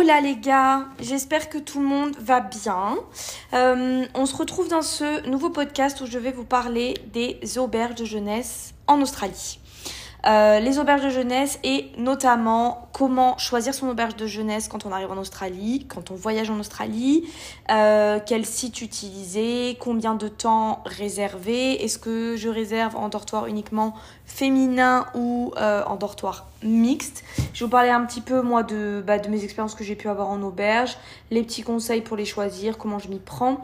Hola les gars, j'espère que tout le monde va bien. Euh, on se retrouve dans ce nouveau podcast où je vais vous parler des auberges de jeunesse en Australie. Euh, les auberges de jeunesse et notamment comment choisir son auberge de jeunesse quand on arrive en Australie, quand on voyage en Australie, euh, quel site utiliser, combien de temps réserver, est-ce que je réserve en dortoir uniquement féminin ou euh, en dortoir mixte. Je vais vous parler un petit peu moi de, bah, de mes expériences que j'ai pu avoir en auberge, les petits conseils pour les choisir, comment je m'y prends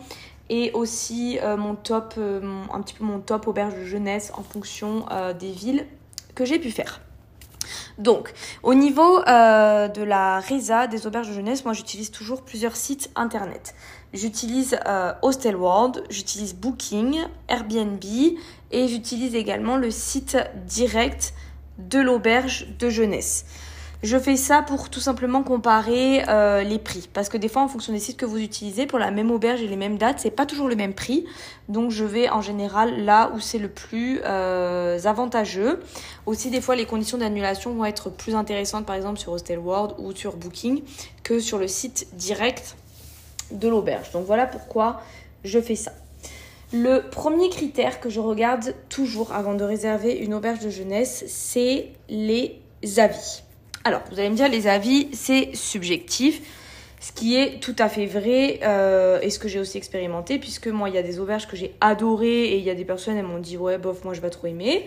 et aussi mon top, un petit peu mon top auberge de jeunesse en fonction des villes que j'ai pu faire. Donc, au niveau euh, de la RESA, des auberges de jeunesse, moi j'utilise toujours plusieurs sites internet. J'utilise euh, Hostel World, j'utilise Booking, Airbnb et j'utilise également le site direct de l'auberge de jeunesse. Je fais ça pour tout simplement comparer euh, les prix. Parce que des fois, en fonction des sites que vous utilisez, pour la même auberge et les mêmes dates, c'est pas toujours le même prix. Donc je vais en général là où c'est le plus euh, avantageux. Aussi, des fois, les conditions d'annulation vont être plus intéressantes, par exemple sur Hostel World ou sur Booking, que sur le site direct de l'auberge. Donc voilà pourquoi je fais ça. Le premier critère que je regarde toujours avant de réserver une auberge de jeunesse, c'est les avis. Alors, vous allez me dire, les avis, c'est subjectif. Ce qui est tout à fait vrai euh, et ce que j'ai aussi expérimenté, puisque moi, il y a des auberges que j'ai adorées et il y a des personnes, elles m'ont dit, ouais, bof, moi, je vais trop aimer.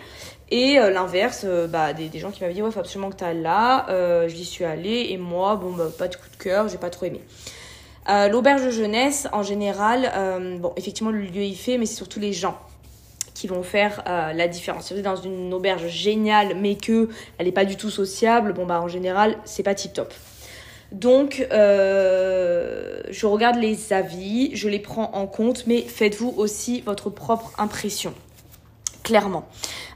Et euh, l'inverse, euh, bah, des, gens qui m'avaient dit, ouais, absolument que tu ailles là. J'y suis allée et moi, bon, bah, pas de coup de cœur, j'ai pas trop aimé. L'auberge de jeunesse, en général, bon, effectivement, le lieu y fait, mais c'est surtout les gens qui vont faire euh, la différence. Si vous êtes dans une auberge géniale mais que elle n'est pas du tout sociable, bon bah en général c'est pas tip top. Donc euh, je regarde les avis, je les prends en compte, mais faites-vous aussi votre propre impression, clairement.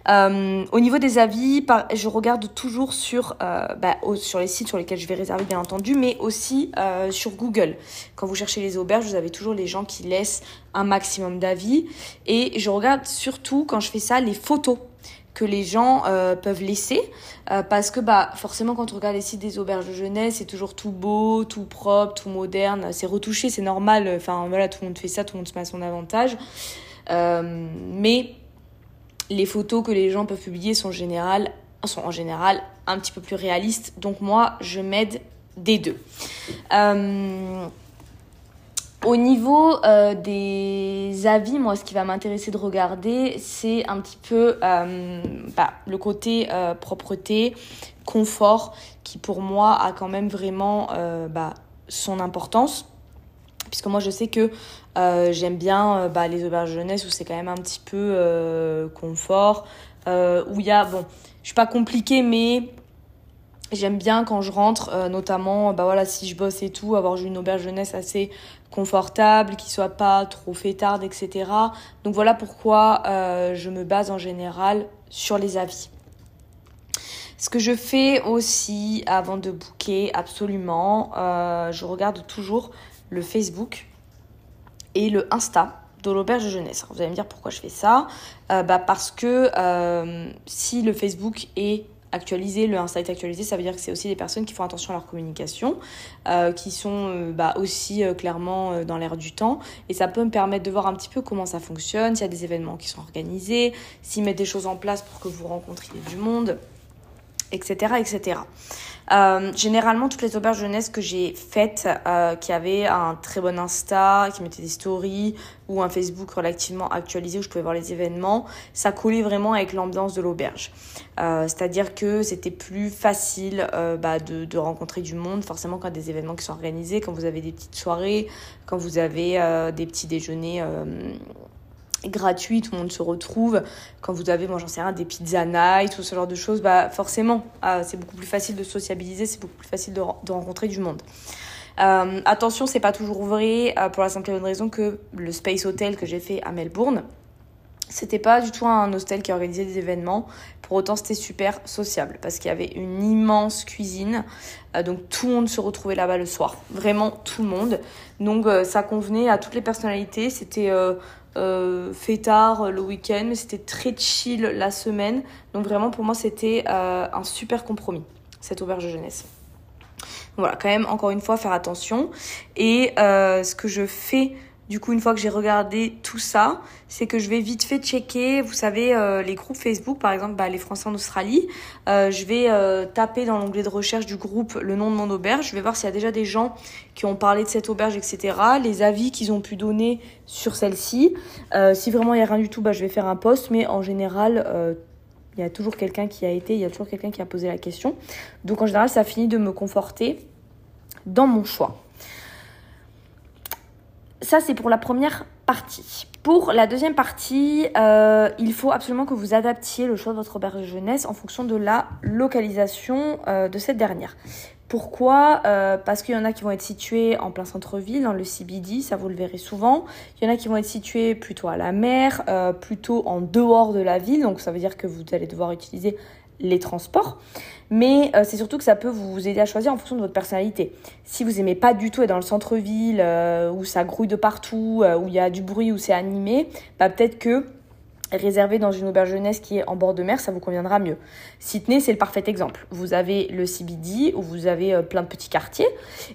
Euh, au niveau des avis, je regarde toujours sur, euh, bah, sur les sites sur lesquels je vais réserver, bien entendu, mais aussi euh, sur Google. Quand vous cherchez les auberges, vous avez toujours les gens qui laissent un maximum d'avis. Et je regarde surtout, quand je fais ça, les photos que les gens peuvent laisser parce que bah forcément quand on regarde les sites des auberges de jeunesse c'est toujours tout beau tout propre tout moderne c'est retouché c'est normal enfin voilà tout le monde fait ça tout le monde se met à son avantage mais les photos que les gens peuvent publier sont, sont en général un petit peu plus réalistes. Donc moi, je m'aide des deux. Euh, au niveau euh, des avis, moi, ce qui va m'intéresser de regarder, c'est un petit peu euh, bah, le côté propreté, confort, qui pour moi a quand même vraiment bah, son importance puisque moi je sais que euh, j'aime bien euh, bah, les auberges jeunesse où c'est quand même un petit peu euh, confort, où il y a, bon, je suis pas compliquée, mais j'aime bien quand je rentre, notamment, bah voilà, si je bosse et tout, avoir une auberge jeunesse assez confortable, qui soit pas trop fêtarde, etc. Donc voilà pourquoi je me base en général sur les avis. Ce que je fais aussi avant de booker, absolument, je regarde toujours le Facebook et le Insta de l'auberge de jeunesse. vous allez me dire pourquoi je fais ça euh, bah Parce que euh, si le Facebook est actualisé, le Insta est actualisé, ça veut dire que c'est aussi des personnes qui font attention à leur communication, euh, qui sont bah, aussi clairement dans l'air du temps. Et ça peut me permettre de voir un petit peu comment ça fonctionne, s'il y a des événements qui sont organisés, s'ils mettent des choses en place pour que vous rencontriez du monde, etc. etc. Euh, généralement, toutes les auberges jeunesse que j'ai faites, euh, qui avaient un très bon Insta, qui mettaient des stories, ou un Facebook relativement actualisé où je pouvais voir les événements, ça collait vraiment avec l'ambiance de l'auberge. Euh, c'est-à-dire que c'était plus facile bah, de, de, rencontrer du monde, forcément quand des événements qui sont organisés, quand vous avez des petites soirées, quand vous avez des petits déjeuners gratuit, tout le monde se retrouve. Quand vous avez, moi j'en sais rien, des pizzas night, tout ce genre de choses, bah forcément, ah, c'est beaucoup plus facile de sociabiliser, c'est beaucoup plus facile de, rencontrer du monde. Euh, attention, c'est pas toujours vrai euh, pour la simple et bonne raison que le Space Hotel que j'ai fait à Melbourne, c'était pas du tout un hostel qui organisait des événements. Pour autant, c'était super sociable parce qu'il y avait une immense cuisine. Euh, donc tout le monde se retrouvait là-bas le soir. Vraiment tout le monde. Donc ça convenait à toutes les personnalités. C'était euh, tard le week-end, mais c'était très chill la semaine. Donc vraiment pour moi c'était euh, un super compromis, cette auberge de jeunesse. Voilà, quand même, encore une fois, faire attention. Et euh, ce que je fais du coup, une fois que j'ai regardé tout ça, c'est que je vais vite fait checker, vous savez, euh, les groupes Facebook, par exemple, bah, les Français en Australie. Euh, je vais euh, taper dans l'onglet de recherche du groupe le nom de mon auberge. Je vais voir s'il y a déjà des gens qui ont parlé de cette auberge, etc. Les avis qu'ils ont pu donner sur celle-ci. si vraiment il n'y a rien du tout, bah, je vais faire un post. Mais en général, il y a toujours quelqu'un qui a été, il y a toujours quelqu'un qui a posé la question. Donc en général, ça finit de me conforter dans mon choix. Ça, c'est pour la première partie. Pour la deuxième partie, euh, il faut absolument que vous adaptiez le choix de votre auberge de jeunesse en fonction de la localisation euh, de cette dernière. Pourquoi? Euh, Parce qu'il y en a qui vont être situés en plein centre-ville, dans le CBD, ça vous le verrez souvent. Il y en a qui vont être situés plutôt à la mer, plutôt en dehors de la ville, donc ça veut dire que vous allez devoir utiliser les transports. Mais euh, c'est surtout que ça peut vous aider à choisir en fonction de votre personnalité. Si vous aimez pas du tout être dans le centre-ville, euh, où ça grouille de partout, euh, où il y a du bruit, où c'est animé, bah peut-être que réserver dans une auberge jeunesse qui est en bord de mer, ça vous conviendra mieux. Sydney, c'est le parfait exemple. Vous avez le CBD où vous avez plein de petits quartiers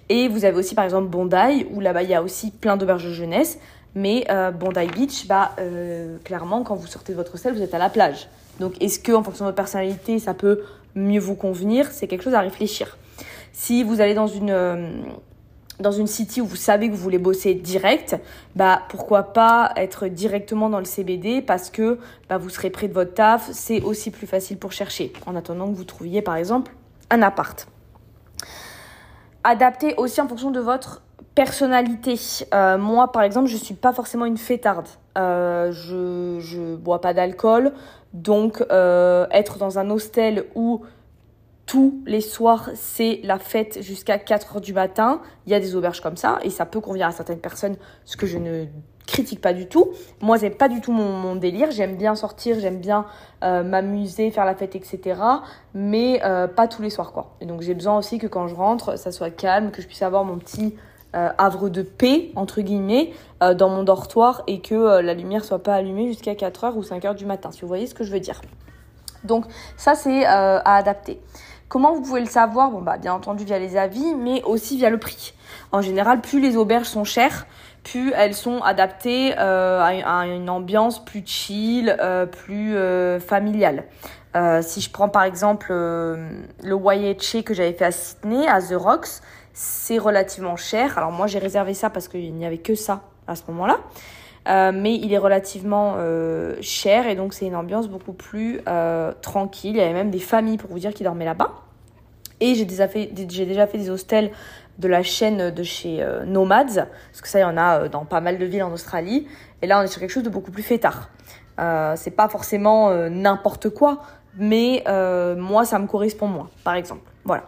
et vous avez aussi par exemple Bondi où là-bas il y a aussi plein d'auberges jeunesse. Mais Bondi Beach, bah clairement quand vous sortez de votre hôtel, vous êtes à la plage. Donc est-ce que en fonction de votre personnalité, ça peut mieux vous convenir C'est quelque chose à réfléchir. Si vous allez dans une euh, dans une city où vous savez que vous voulez bosser direct, bah pourquoi pas être directement dans le CBD parce que bah, vous serez près de votre taf, c'est aussi plus facile pour chercher en attendant que vous trouviez par exemple un appart. Adaptez aussi en fonction de votre personnalité. Euh, moi par exemple, je suis pas forcément une fêtarde. Euh, je je bois pas d'alcool, donc, euh, être dans un hostel où tous les soirs c'est la fête jusqu'à 4 heures du matin, il y a des auberges comme ça et ça peut convenir à certaines personnes, ce que je ne critique pas du tout. Moi, c'est pas du tout mon, délire. J'aime bien sortir, j'aime bien m'amuser, faire la fête, etc. Mais pas tous les soirs, quoi. Et donc, j'ai besoin aussi que quand je rentre, ça soit calme, que je puisse avoir mon petit euh, havre de paix, entre guillemets, euh, dans mon dortoir et que euh, la lumière soit pas allumée jusqu'à 4h ou 5h du matin, si vous voyez ce que je veux dire. Donc ça, c'est à adapter. Comment vous pouvez le savoir? Bon, bah, bien entendu via les avis, mais aussi via le prix. En général, plus les auberges sont chères, plus elles sont adaptées à une ambiance plus chill, plus familiale. si je prends par exemple le YHC que j'avais fait à Sydney, à The Rocks, c'est relativement cher. Alors moi j'ai réservé ça parce qu'il n'y avait que ça à ce moment-là. Euh, mais il est relativement euh, cher et donc c'est une ambiance beaucoup plus euh, tranquille. Il y avait même des familles pour vous dire qui dormaient là-bas. Et j'ai déjà, fait, déjà fait des hostels de la chaîne de chez Nomads, parce que ça il y en a dans pas mal de villes en Australie. Et là on est sur quelque chose de beaucoup plus fêtard. c'est pas forcément n'importe quoi, mais moi ça me correspond moins, par exemple. Voilà.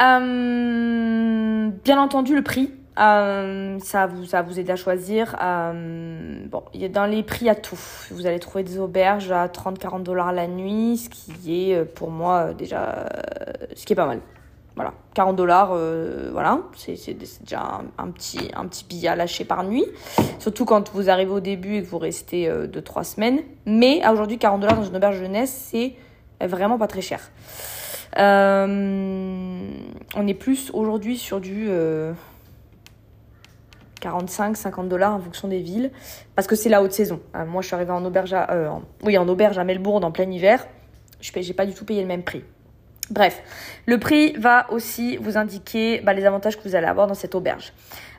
Euh, bien entendu, le prix. Euh, ça, vous, ça vous aide à choisir. Euh, bon, il y a dans les prix à tout. Vous allez trouver des auberges à 30-40 dollars la nuit, ce qui est pour moi déjà ce qui est pas mal. Voilà, 40 dollars, voilà, c'est déjà un, petit, un petit billet à lâcher par nuit. Surtout quand vous arrivez au début et que vous restez 2-3 semaines. Mais aujourd'hui, 40 dollars dans une auberge jeunesse, c'est vraiment pas très cher. Euh, on est plus aujourd'hui sur du 45, euh, 50 dollars en fonction des villes, parce que c'est la haute saison. Euh, moi, je suis arrivée en auberge, à, oui, en auberge à Melbourne en plein hiver. Je n'ai pas du tout payé le même prix. Bref, le prix va aussi vous indiquer bah, les avantages que vous allez avoir dans cette auberge.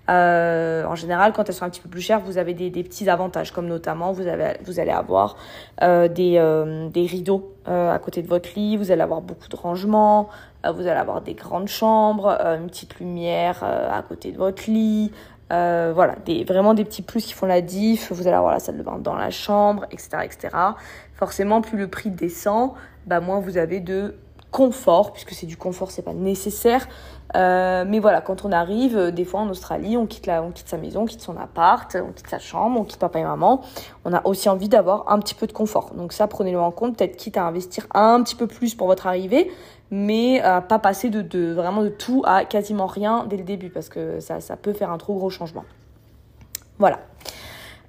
Euh, en général, quand elles sont un petit peu plus chères, vous avez des, petits avantages, comme notamment vous, allez avoir euh, des, euh, des, rideaux à côté de votre lit, vous allez avoir beaucoup de rangements, vous allez avoir des grandes chambres, une petite lumière à côté de votre lit. voilà, des, vraiment des petits plus qui font la diff. Vous allez avoir la salle de bain dans la chambre, etc., etc. Forcément, plus le prix descend, bah moins vous avez de confort, puisque c'est du confort, c'est pas nécessaire, euh, mais voilà, quand on arrive, euh, des fois en Australie, on quitte, la, on quitte sa maison, on quitte son appart, on quitte sa chambre, on quitte papa et maman. On a aussi envie d'avoir un petit peu de confort. Donc ça, prenez-le en compte, peut-être quitte à investir un petit peu plus pour votre arrivée, mais pas passer de, de, vraiment de tout à quasiment rien dès le début, parce que ça, ça peut faire un trop gros changement. Voilà.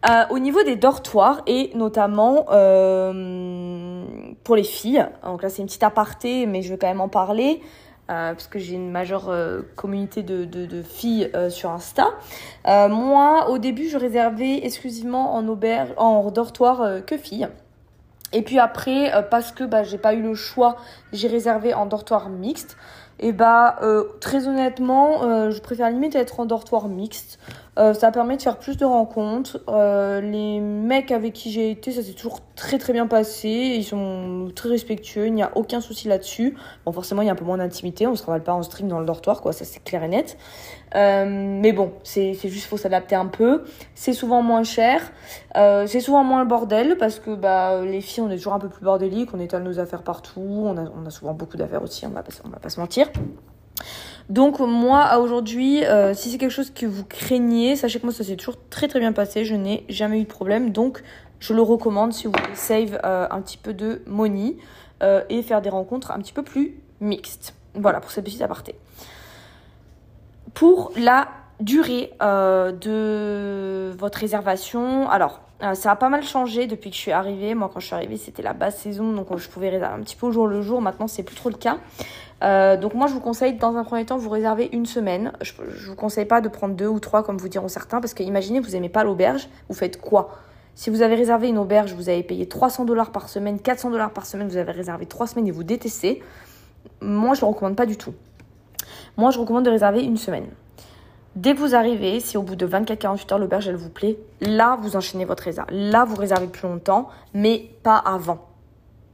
Euh, au niveau des dortoirs et notamment euh, pour les filles, donc là c'est une petite aparté mais je vais quand même en parler. euh, parce que j'ai une majeure communauté de, de, filles sur Insta. moi, au début, je réservais exclusivement en auberge, en dortoir que filles. Et puis après, parce que bah, j'ai pas eu le choix, j'ai réservé en dortoir mixte. Et bah, très honnêtement, je préfère limite être en dortoir mixte. Euh, ça permet de faire plus de rencontres. Euh, les mecs avec qui j'ai été, ça s'est toujours très très bien passé. Ils sont très respectueux, il n'y a aucun souci là-dessus. Bon, forcément, il y a un peu moins d'intimité, on se travaille pas en stream dans le dortoir, quoi, ça c'est clair et net. Euh, mais bon, c'est juste faut s'adapter un peu. C'est souvent moins cher, c'est souvent moins le bordel parce que bah, les filles, on est toujours un peu plus bordélique, on étale nos affaires partout, on a, on a souvent beaucoup d'affaires aussi, on va, pas, on va pas se mentir. Donc moi, aujourd'hui, euh, si c'est quelque chose que vous craignez, sachez que moi, ça s'est toujours très très bien passé. Je n'ai jamais eu de problème. Donc, je le recommande si vous voulez save euh, un petit peu de money euh, et faire des rencontres un petit peu plus mixtes. Voilà, pour cette petite aparté. Pour la durée de votre réservation, alors... ça a pas mal changé depuis que je suis arrivée. Moi, quand je suis arrivée, c'était la basse saison, donc je pouvais réserver un petit peu au jour le jour. Maintenant, c'est plus trop le cas. Euh, donc moi je vous conseille dans un premier temps vous réserver une semaine. Je, ne vous conseille pas de prendre deux ou trois comme vous diront certains parce que imaginez vous aimez pas l'auberge, vous faites quoi? Si vous avez réservé une auberge, vous avez payé 300 dollars par semaine, 400 dollars par semaine, vous avez réservé trois semaines et vous détestez. Moi je le recommande pas du tout. Moi je recommande de réserver une semaine. Dès que vous arrivez, si au bout de 24-48 heures l'auberge elle vous plaît, là vous enchaînez votre réserve. Là vous réservez plus longtemps, mais pas avant.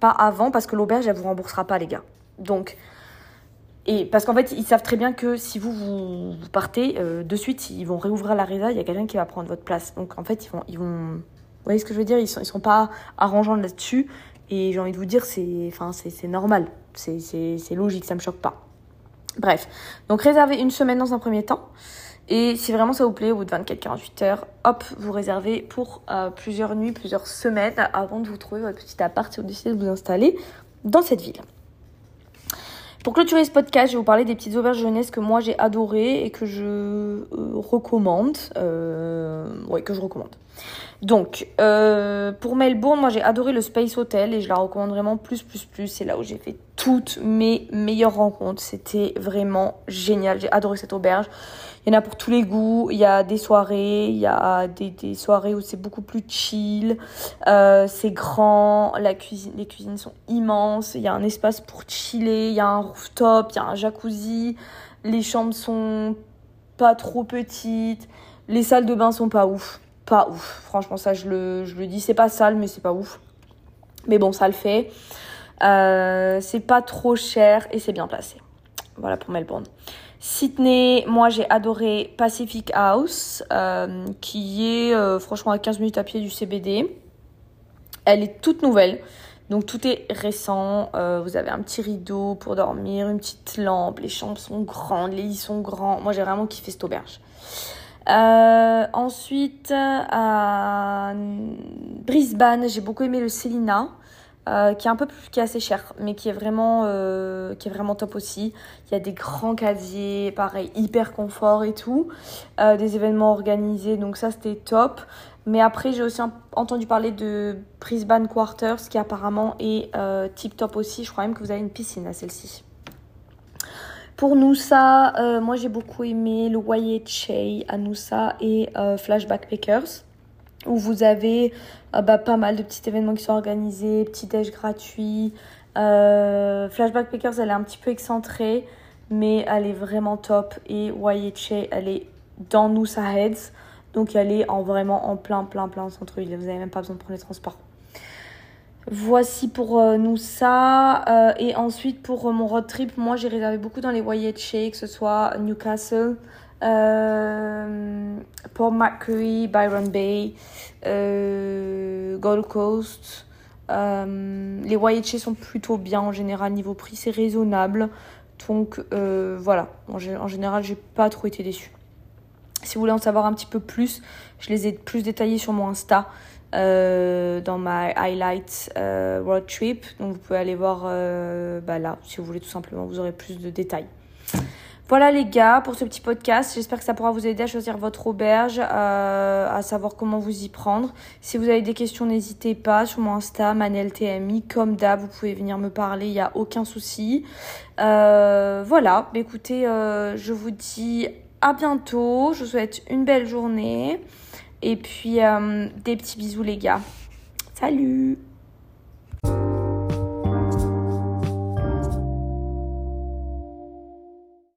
Pas avant parce que l'auberge elle vous remboursera pas les gars. Donc et parce qu'en fait, ils savent très bien que si vous, vous, partez, euh, de suite, ils vont réouvrir la résa, il y a quelqu'un qui va prendre votre place. Donc en fait, ils vont. Ils vont vous voyez ce que je veux dire? Ils sont, ils sont pas arrangeants là-dessus. Et j'ai envie de vous dire, c'est enfin, normal. C'est logique, ça me choque pas. Bref. Donc réservez une semaine dans un premier temps. Et si vraiment ça vous plaît, au bout de 24-48 heures, hop, vous réservez pour euh, plusieurs nuits, plusieurs semaines avant de vous trouver votre petit appart si vous décidez de vous installer dans cette ville. Pour clôturer ce podcast, je vais vous parler des petites auberges jeunesse que moi j'ai adorées et que je euh, recommande. Euh, ouais, que je recommande. Donc, euh, pour Melbourne, moi j'ai adoré le Space Hotel et je la recommande vraiment plus, plus, plus. C'est là où j'ai fait toutes mes meilleures rencontres. C'était vraiment génial. J'ai adoré cette auberge. Il y en a pour tous les goûts. Il y a des soirées, il y a des, soirées où c'est beaucoup plus chill. Euh, c'est grand, les cuisines sont immenses. Il y a un espace pour chiller, il y a un rooftop, il y a un jacuzzi. Les chambres sont pas trop petites. Les salles de bain sont pas ouf. Pas ouf. Franchement, ça, je le, je dis. C'est pas sale, mais c'est pas ouf. Mais bon, ça le fait. Euh, c'est pas trop cher et c'est bien placé. Voilà pour Melbourne. Sydney, moi j'ai adoré Pacific House, euh, qui est euh, franchement à 15 minutes à pied du CBD. Elle est toute nouvelle, donc tout est récent. Vous avez un petit rideau pour dormir, une petite lampe, les chambres sont grandes, les lits sont grands. Moi j'ai vraiment kiffé cette auberge. Ensuite, à Brisbane, j'ai beaucoup aimé le Selina. Euh, qui est un peu plus, qui est assez cher, mais qui est vraiment, euh, qui est vraiment top aussi. Il y a des grands casiers, pareil, hyper confort et tout, euh, des événements organisés, donc ça c'était top. Mais après j'ai aussi entendu parler de Brisbane Quarters, qui apparemment est tip top aussi. Je crois même que vous avez une piscine à celle-ci. Pour Noosa, moi j'ai beaucoup aimé le Che à Noosa et Flashback Pickers où vous avez euh, bah, pas mal de petits événements qui sont organisés, petit déj gratuit. Euh, Flashback Pickers, elle est un petit peu excentrée, mais elle est vraiment top. Et YHA, elle est dans Noosa Heads, donc elle est en, vraiment en plein, plein, plein centre-ville. Vous n'avez même pas besoin de prendre les transports. Voici pour euh, nous ça. et ensuite, pour mon road trip, moi j'ai réservé beaucoup dans les YHA, que ce soit Newcastle, euh, Paul Byron Bay, euh, Gold Coast. Euh, les YHA sont plutôt bien en général niveau prix, c'est raisonnable. Donc voilà, en, en général, j'ai pas trop été déçue. Si vous voulez en savoir un petit peu plus, je les ai plus détaillés sur mon Insta. Dans ma highlight road trip. Donc vous pouvez aller voir bah là, si vous voulez tout simplement, vous aurez plus de détails. Voilà les gars pour ce petit podcast. J'espère que ça pourra vous aider à choisir votre auberge, euh, à savoir comment vous y prendre. Si vous avez des questions, n'hésitez pas sur mon Insta, ManelTMI. Comme d'hab, vous pouvez venir me parler, il n'y a aucun souci. Euh, voilà, bah, écoutez, euh, je vous dis à bientôt. Je vous souhaite une belle journée. Et puis, euh, des petits bisous les gars. Salut